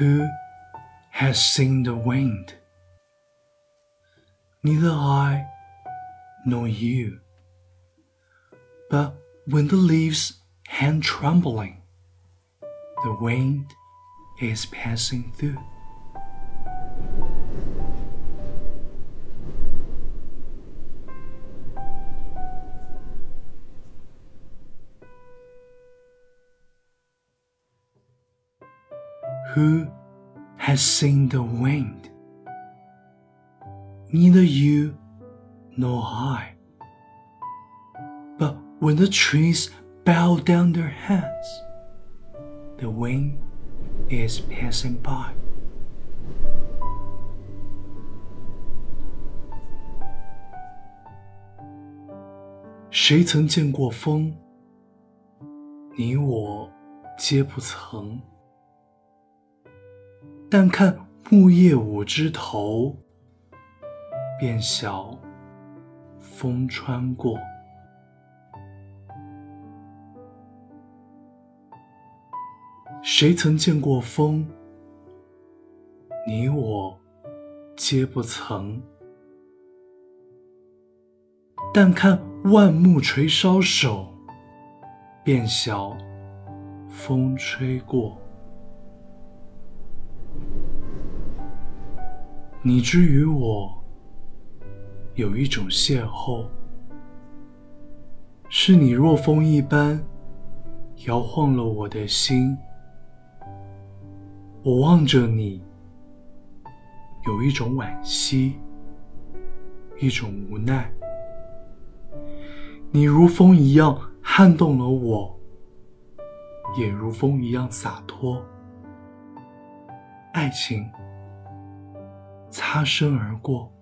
Who has seen the wind? Neither I nor you. But when the leaves hang trembling, the wind is passing through. Who has seen the wind? Neither you nor I. But when the trees bow down their heads, the wind is passing by. 谁曾见过风？你我皆不曾。 但看木叶舞枝头，便晓风穿过。谁曾见过风？你我皆不曾。但看万木垂梢首，便晓风吹过。你之于我，有一种邂逅，是你若风一般摇晃了我的心。我望着你，有一种惋惜，一种无奈。你如风一样撼动了我，也如风一样洒脱。爱情。擦身而过。